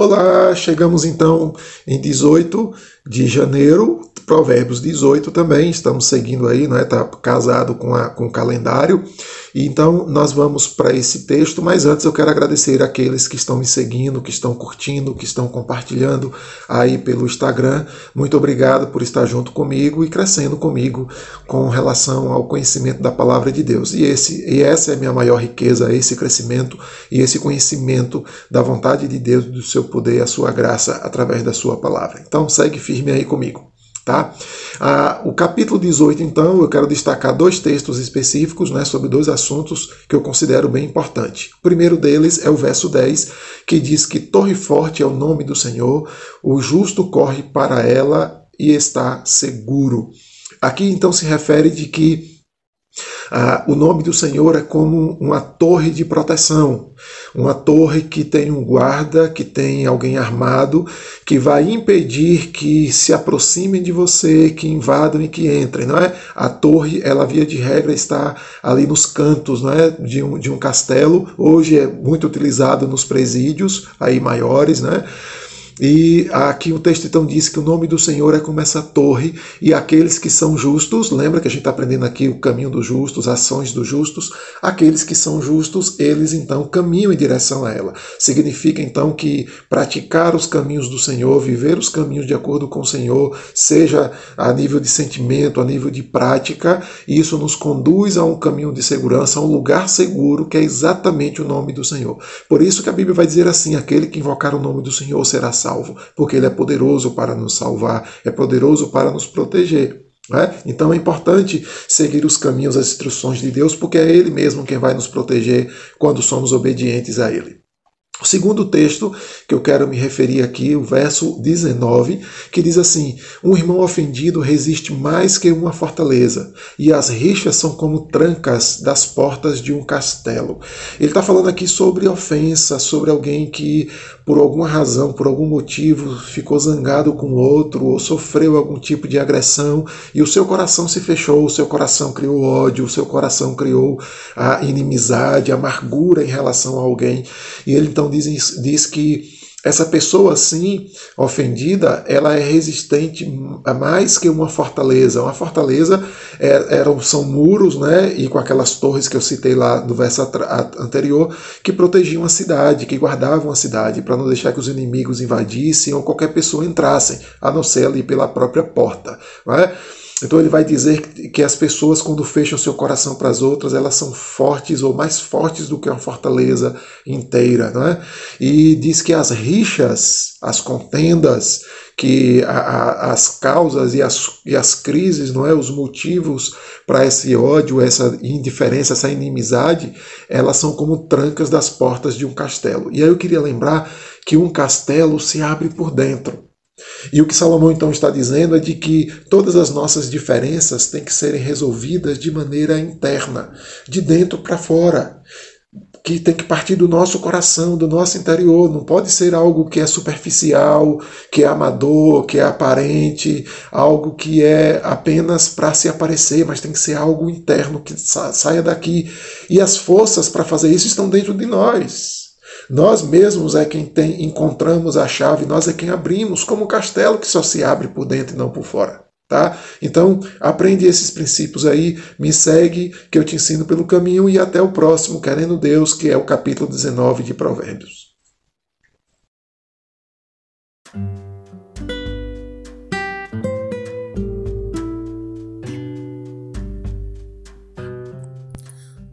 Olá, chegamos então em 18 de janeiro, Provérbios 18 também, estamos seguindo aí, não é? Tá casado com, a, com o calendário. Então, nós vamos para esse texto, mas antes eu quero agradecer aqueles que estão me seguindo, que estão curtindo, que estão compartilhando aí pelo Instagram. Muito obrigado por estar junto comigo e crescendo comigo com relação ao conhecimento da palavra de Deus. E, esse, e essa é a minha maior riqueza, esse crescimento e esse conhecimento da vontade de Deus, do seu poder a sua graça através da sua palavra. Então, segue firme aí comigo. Tá? Ah, o capítulo 18, então, eu quero destacar dois textos específicos né, sobre dois assuntos que eu considero bem importantes. O primeiro deles é o verso 10, que diz que Torre Forte é o nome do Senhor, o justo corre para ela e está seguro. Aqui então se refere de que ah, o nome do Senhor é como uma torre de proteção, uma torre que tem um guarda, que tem alguém armado, que vai impedir que se aproximem de você, que invadam e que entrem, não é? A torre, ela via de regra está ali nos cantos, não é? De um, de um castelo. Hoje é muito utilizado nos presídios aí maiores, né? E aqui o texto então diz que o nome do Senhor é como essa torre, e aqueles que são justos, lembra que a gente está aprendendo aqui o caminho dos justos, ações dos justos, aqueles que são justos, eles então caminham em direção a ela. Significa então que praticar os caminhos do Senhor, viver os caminhos de acordo com o Senhor, seja a nível de sentimento, a nível de prática, isso nos conduz a um caminho de segurança, a um lugar seguro, que é exatamente o nome do Senhor. Por isso que a Bíblia vai dizer assim: aquele que invocar o nome do Senhor será salvo salvo, porque Ele é poderoso para nos salvar, é poderoso para nos proteger. É? Então é importante seguir os caminhos, as instruções de Deus, porque é Ele mesmo quem vai nos proteger quando somos obedientes a Ele. O segundo texto que eu quero me referir aqui, o verso 19, que diz assim: Um irmão ofendido resiste mais que uma fortaleza, e as rixas são como trancas das portas de um castelo. Ele está falando aqui sobre ofensa, sobre alguém que, por alguma razão, por algum motivo, ficou zangado com outro, ou sofreu algum tipo de agressão, e o seu coração se fechou, o seu coração criou ódio, o seu coração criou a inimizade, a amargura em relação a alguém. E ele então diz, diz que essa pessoa assim, ofendida, ela é resistente a mais que uma fortaleza. Uma fortaleza é, eram, são muros, né? E com aquelas torres que eu citei lá no verso anterior, que protegiam a cidade, que guardavam a cidade, para não deixar que os inimigos invadissem ou qualquer pessoa entrassem, a não ser ali pela própria porta. Não é? Então ele vai dizer que as pessoas, quando fecham seu coração para as outras, elas são fortes ou mais fortes do que uma fortaleza inteira. Não é? E diz que as rixas, as contendas, que a, a, as causas e as, e as crises, não é, os motivos para esse ódio, essa indiferença, essa inimizade, elas são como trancas das portas de um castelo. E aí eu queria lembrar que um castelo se abre por dentro. E o que Salomão então está dizendo é de que todas as nossas diferenças têm que serem resolvidas de maneira interna, de dentro para fora, que tem que partir do nosso coração, do nosso interior, não pode ser algo que é superficial, que é amador, que é aparente, algo que é apenas para se aparecer, mas tem que ser algo interno que saia daqui. E as forças para fazer isso estão dentro de nós. Nós mesmos é quem tem, encontramos a chave, nós é quem abrimos, como o castelo que só se abre por dentro e não por fora. Tá? Então, aprende esses princípios aí, me segue, que eu te ensino pelo caminho e até o próximo, querendo Deus, que é o capítulo 19 de Provérbios.